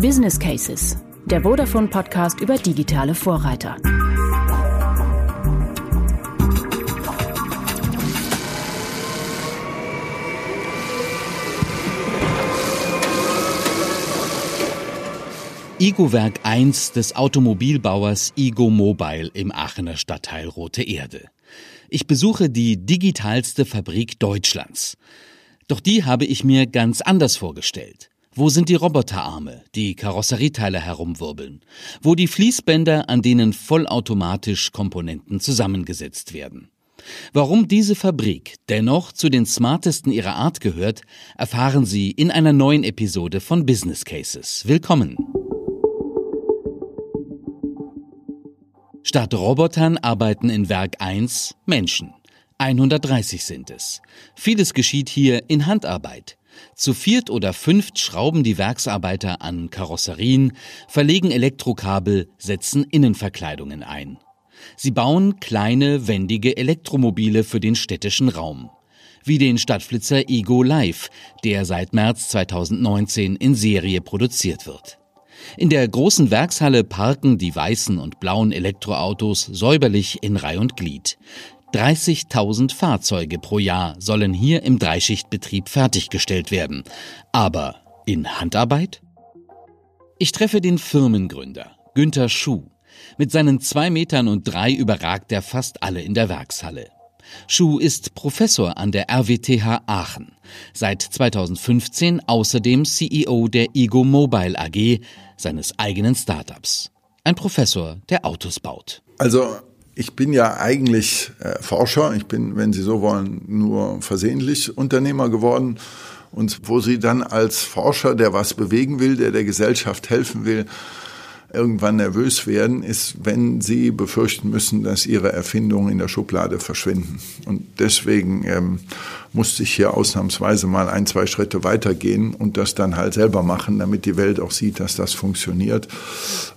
Business Cases, der Vodafone Podcast über digitale Vorreiter. Igo-Werk 1 des Automobilbauers Igo Mobile im Aachener Stadtteil Rote Erde. Ich besuche die digitalste Fabrik Deutschlands. Doch die habe ich mir ganz anders vorgestellt. Wo sind die Roboterarme, die Karosserieteile herumwirbeln? Wo die Fließbänder, an denen vollautomatisch Komponenten zusammengesetzt werden? Warum diese Fabrik dennoch zu den smartesten ihrer Art gehört, erfahren Sie in einer neuen Episode von Business Cases. Willkommen! Statt Robotern arbeiten in Werk 1 Menschen. 130 sind es. Vieles geschieht hier in Handarbeit. Zu viert oder fünft schrauben die Werksarbeiter an Karosserien, verlegen Elektrokabel, setzen Innenverkleidungen ein. Sie bauen kleine, wendige Elektromobile für den städtischen Raum. Wie den Stadtflitzer Ego Live, der seit März 2019 in Serie produziert wird. In der großen Werkshalle parken die weißen und blauen Elektroautos säuberlich in Reih und Glied. 30.000 Fahrzeuge pro Jahr sollen hier im Dreischichtbetrieb fertiggestellt werden. Aber in Handarbeit? Ich treffe den Firmengründer, Günther Schuh. Mit seinen zwei Metern und drei überragt er fast alle in der Werkshalle. Schuh ist Professor an der RWTH Aachen. Seit 2015 außerdem CEO der Ego Mobile AG, seines eigenen Startups. Ein Professor, der Autos baut. Also ich bin ja eigentlich äh, Forscher. Ich bin, wenn Sie so wollen, nur versehentlich Unternehmer geworden. Und wo Sie dann als Forscher, der was bewegen will, der der Gesellschaft helfen will, irgendwann nervös werden, ist, wenn sie befürchten müssen, dass ihre Erfindungen in der Schublade verschwinden. Und deswegen ähm, musste ich hier ausnahmsweise mal ein, zwei Schritte weitergehen und das dann halt selber machen, damit die Welt auch sieht, dass das funktioniert.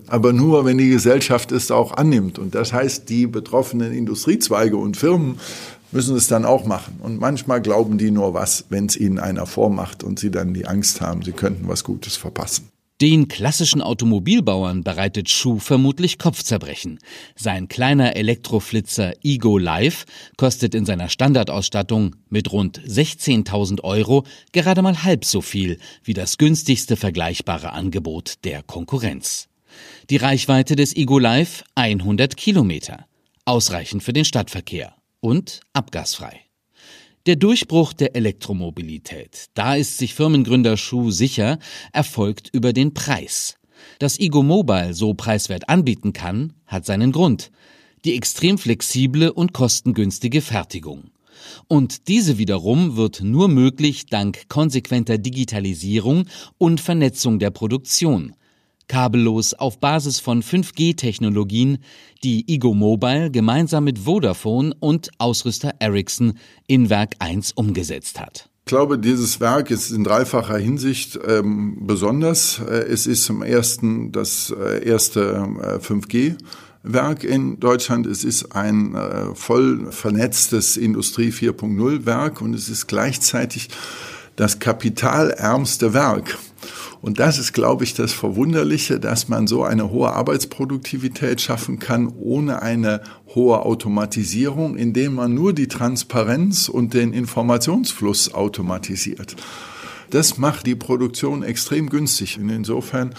Aber nur, wenn die Gesellschaft es auch annimmt. Und das heißt, die betroffenen Industriezweige und Firmen müssen es dann auch machen. Und manchmal glauben die nur was, wenn es ihnen einer vormacht und sie dann die Angst haben, sie könnten was Gutes verpassen. Den klassischen Automobilbauern bereitet Schuh vermutlich Kopfzerbrechen. Sein kleiner Elektroflitzer Ego Live kostet in seiner Standardausstattung mit rund 16.000 Euro gerade mal halb so viel wie das günstigste vergleichbare Angebot der Konkurrenz. Die Reichweite des Ego Live 100 Kilometer. Ausreichend für den Stadtverkehr und abgasfrei. Der Durchbruch der Elektromobilität, da ist sich Firmengründer Schuh sicher, erfolgt über den Preis. Dass Ego Mobile so preiswert anbieten kann, hat seinen Grund. Die extrem flexible und kostengünstige Fertigung. Und diese wiederum wird nur möglich dank konsequenter Digitalisierung und Vernetzung der Produktion kabellos auf Basis von 5G-Technologien, die Igo Mobile gemeinsam mit Vodafone und Ausrüster Ericsson in Werk 1 umgesetzt hat. Ich glaube, dieses Werk ist in dreifacher Hinsicht ähm, besonders. Äh, es ist zum ersten das äh, erste äh, 5G. Werk in Deutschland. Es ist ein äh, voll vernetztes Industrie 4.0 Werk und es ist gleichzeitig das kapitalärmste Werk. Und das ist, glaube ich, das Verwunderliche, dass man so eine hohe Arbeitsproduktivität schaffen kann, ohne eine hohe Automatisierung, indem man nur die Transparenz und den Informationsfluss automatisiert. Das macht die Produktion extrem günstig. Und insofern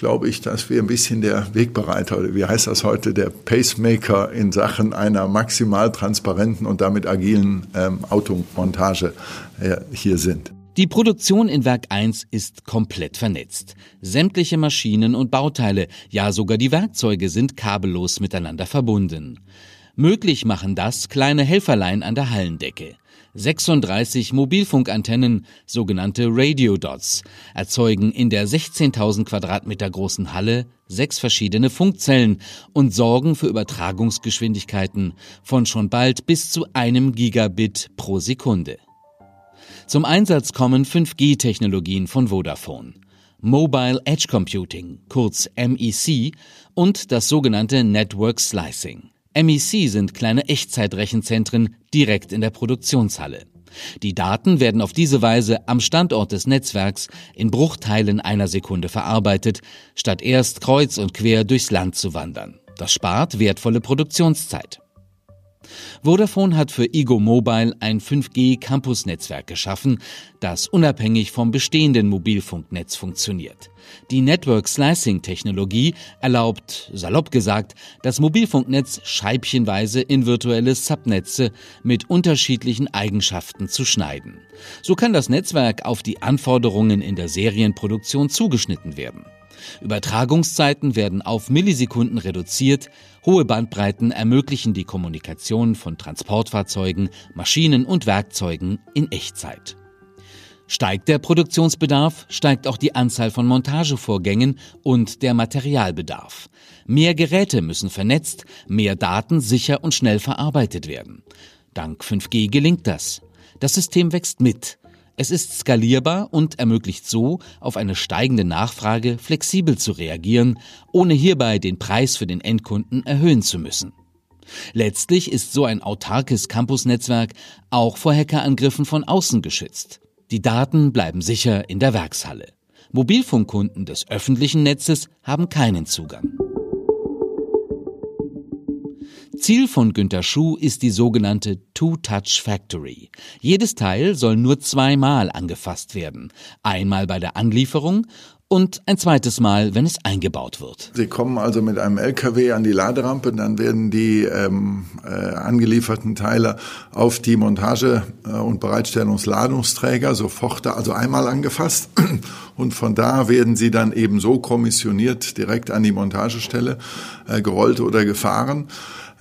glaube ich, dass wir ein bisschen der Wegbereiter, oder wie heißt das heute, der Pacemaker in Sachen einer maximal transparenten und damit agilen ähm, Automontage äh, hier sind. Die Produktion in Werk 1 ist komplett vernetzt. Sämtliche Maschinen und Bauteile, ja sogar die Werkzeuge sind kabellos miteinander verbunden. Möglich machen das kleine Helferlein an der Hallendecke. 36 Mobilfunkantennen, sogenannte Radio Dots, erzeugen in der 16.000 Quadratmeter großen Halle sechs verschiedene Funkzellen und sorgen für Übertragungsgeschwindigkeiten von schon bald bis zu einem Gigabit pro Sekunde. Zum Einsatz kommen 5G-Technologien von Vodafone. Mobile Edge Computing, kurz MEC, und das sogenannte Network Slicing. MEC sind kleine Echtzeitrechenzentren direkt in der Produktionshalle. Die Daten werden auf diese Weise am Standort des Netzwerks in Bruchteilen einer Sekunde verarbeitet, statt erst kreuz und quer durchs Land zu wandern. Das spart wertvolle Produktionszeit. Vodafone hat für Ego Mobile ein 5G-Campus-Netzwerk geschaffen, das unabhängig vom bestehenden Mobilfunknetz funktioniert. Die Network Slicing-Technologie erlaubt, salopp gesagt, das Mobilfunknetz scheibchenweise in virtuelle Subnetze mit unterschiedlichen Eigenschaften zu schneiden. So kann das Netzwerk auf die Anforderungen in der Serienproduktion zugeschnitten werden. Übertragungszeiten werden auf Millisekunden reduziert, hohe Bandbreiten ermöglichen die Kommunikation von Transportfahrzeugen, Maschinen und Werkzeugen in Echtzeit. Steigt der Produktionsbedarf, steigt auch die Anzahl von Montagevorgängen und der Materialbedarf. Mehr Geräte müssen vernetzt, mehr Daten sicher und schnell verarbeitet werden. Dank 5G gelingt das. Das System wächst mit. Es ist skalierbar und ermöglicht so, auf eine steigende Nachfrage flexibel zu reagieren, ohne hierbei den Preis für den Endkunden erhöhen zu müssen. Letztlich ist so ein autarkes Campusnetzwerk auch vor Hackerangriffen von außen geschützt. Die Daten bleiben sicher in der Werkshalle. Mobilfunkkunden des öffentlichen Netzes haben keinen Zugang. Ziel von Günter Schuh ist die sogenannte Two-Touch Factory. Jedes Teil soll nur zweimal angefasst werden. Einmal bei der Anlieferung und ein zweites Mal, wenn es eingebaut wird. Sie kommen also mit einem LKW an die Laderampe, dann werden die ähm, äh, angelieferten Teile auf die Montage- äh, und Bereitstellungsladungsträger sofort, also einmal angefasst und von da werden sie dann eben so kommissioniert direkt an die Montagestelle äh, gerollt oder gefahren.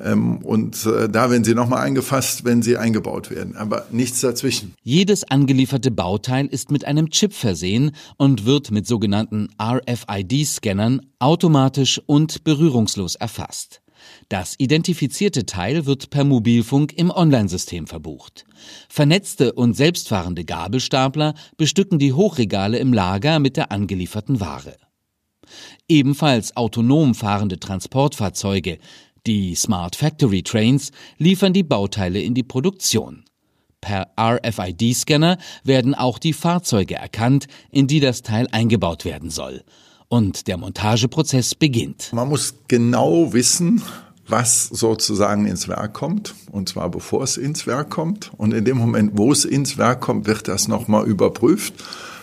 Ähm, und äh, da werden sie nochmal eingefasst, wenn sie eingebaut werden. Aber nichts dazwischen. Jedes angelieferte Bauteil ist mit einem Chip versehen und wird mit sogenannten RFID-Scannern automatisch und berührungslos erfasst. Das identifizierte Teil wird per Mobilfunk im Onlinesystem verbucht. Vernetzte und selbstfahrende Gabelstapler bestücken die Hochregale im Lager mit der angelieferten Ware. Ebenfalls autonom fahrende Transportfahrzeuge die Smart Factory Trains liefern die Bauteile in die Produktion. Per RFID-Scanner werden auch die Fahrzeuge erkannt, in die das Teil eingebaut werden soll. Und der Montageprozess beginnt. Man muss genau wissen, was sozusagen ins Werk kommt, und zwar bevor es ins Werk kommt. Und in dem Moment, wo es ins Werk kommt, wird das nochmal überprüft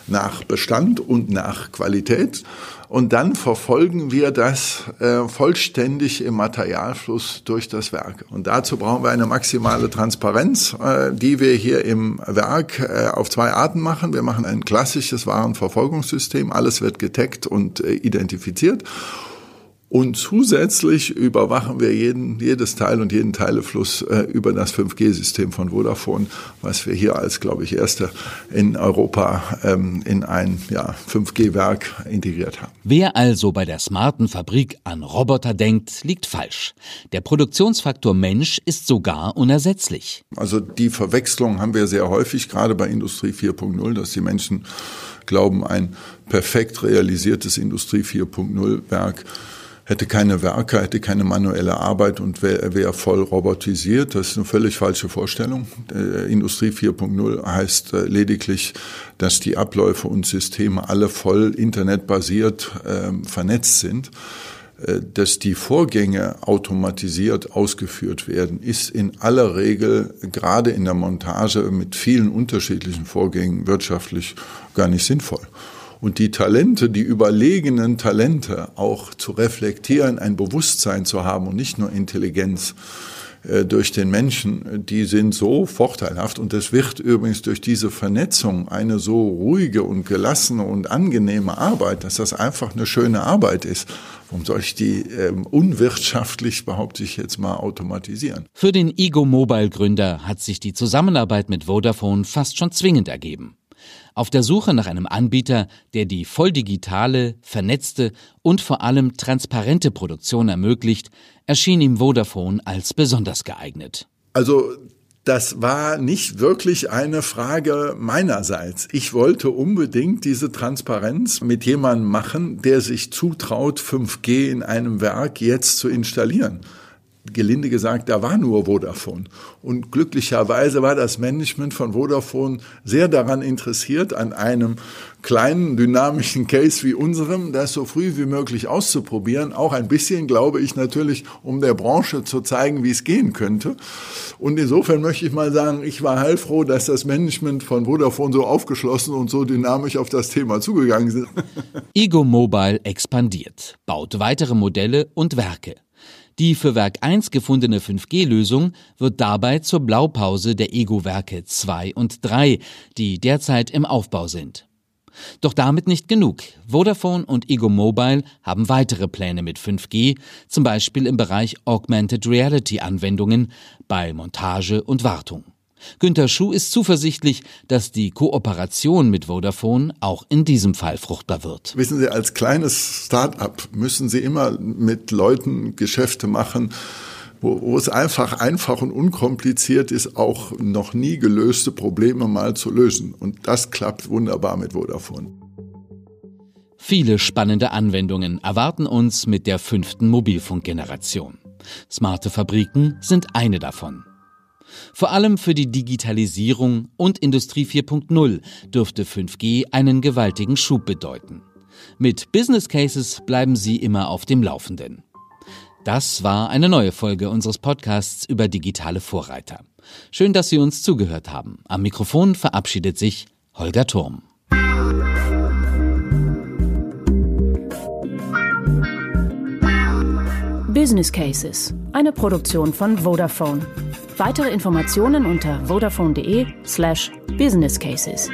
nach Bestand und nach Qualität. Und dann verfolgen wir das äh, vollständig im Materialfluss durch das Werk. Und dazu brauchen wir eine maximale Transparenz, äh, die wir hier im Werk äh, auf zwei Arten machen. Wir machen ein klassisches Warenverfolgungssystem. Alles wird getaggt und äh, identifiziert. Und zusätzlich überwachen wir jeden, jedes Teil und jeden Teilefluss äh, über das 5G-System von Vodafone, was wir hier als, glaube ich, erste in Europa ähm, in ein ja, 5G-Werk integriert haben. Wer also bei der smarten Fabrik an Roboter denkt, liegt falsch. Der Produktionsfaktor Mensch ist sogar unersetzlich. Also die Verwechslung haben wir sehr häufig, gerade bei Industrie 4.0, dass die Menschen glauben, ein perfekt realisiertes Industrie 4.0 Werk hätte keine Werke, hätte keine manuelle Arbeit und wäre wär voll robotisiert. Das ist eine völlig falsche Vorstellung. Industrie 4.0 heißt äh, lediglich, dass die Abläufe und Systeme alle voll internetbasiert äh, vernetzt sind äh, dass die Vorgänge automatisiert ausgeführt werden, ist in aller Regel gerade in der Montage mit vielen unterschiedlichen Vorgängen wirtschaftlich gar nicht sinnvoll und die Talente, die überlegenen Talente auch zu reflektieren, ein Bewusstsein zu haben und nicht nur Intelligenz äh, durch den Menschen, die sind so vorteilhaft und es wird übrigens durch diese Vernetzung eine so ruhige und gelassene und angenehme Arbeit, dass das einfach eine schöne Arbeit ist. Warum soll ich die ähm, unwirtschaftlich, behaupte ich jetzt mal, automatisieren? Für den Ego Mobile Gründer hat sich die Zusammenarbeit mit Vodafone fast schon zwingend ergeben. Auf der Suche nach einem Anbieter, der die volldigitale, vernetzte und vor allem transparente Produktion ermöglicht, erschien ihm Vodafone als besonders geeignet. Also das war nicht wirklich eine Frage meinerseits. Ich wollte unbedingt diese Transparenz mit jemandem machen, der sich zutraut, 5G in einem Werk jetzt zu installieren. Gelinde gesagt, da war nur Vodafone. Und glücklicherweise war das Management von Vodafone sehr daran interessiert, an einem kleinen, dynamischen Case wie unserem, das so früh wie möglich auszuprobieren. Auch ein bisschen, glaube ich, natürlich, um der Branche zu zeigen, wie es gehen könnte. Und insofern möchte ich mal sagen, ich war heilfroh, dass das Management von Vodafone so aufgeschlossen und so dynamisch auf das Thema zugegangen sind. Ego Mobile expandiert, baut weitere Modelle und Werke. Die für Werk 1 gefundene 5G-Lösung wird dabei zur Blaupause der Ego-Werke 2 und 3, die derzeit im Aufbau sind. Doch damit nicht genug. Vodafone und Ego Mobile haben weitere Pläne mit 5G, zum Beispiel im Bereich Augmented Reality Anwendungen bei Montage und Wartung. Günter Schuh ist zuversichtlich, dass die Kooperation mit Vodafone auch in diesem Fall fruchtbar wird. Wissen Sie, als kleines Start-up müssen Sie immer mit Leuten Geschäfte machen, wo, wo es einfach einfach und unkompliziert ist, auch noch nie gelöste Probleme mal zu lösen. Und das klappt wunderbar mit Vodafone. Viele spannende Anwendungen erwarten uns mit der fünften Mobilfunkgeneration. Smarte Fabriken sind eine davon. Vor allem für die Digitalisierung und Industrie 4.0 dürfte 5G einen gewaltigen Schub bedeuten. Mit Business Cases bleiben Sie immer auf dem Laufenden. Das war eine neue Folge unseres Podcasts über digitale Vorreiter. Schön, dass Sie uns zugehört haben. Am Mikrofon verabschiedet sich Holger Turm. Business Cases, eine Produktion von Vodafone. Weitere Informationen unter vodafone.de slash businesscases.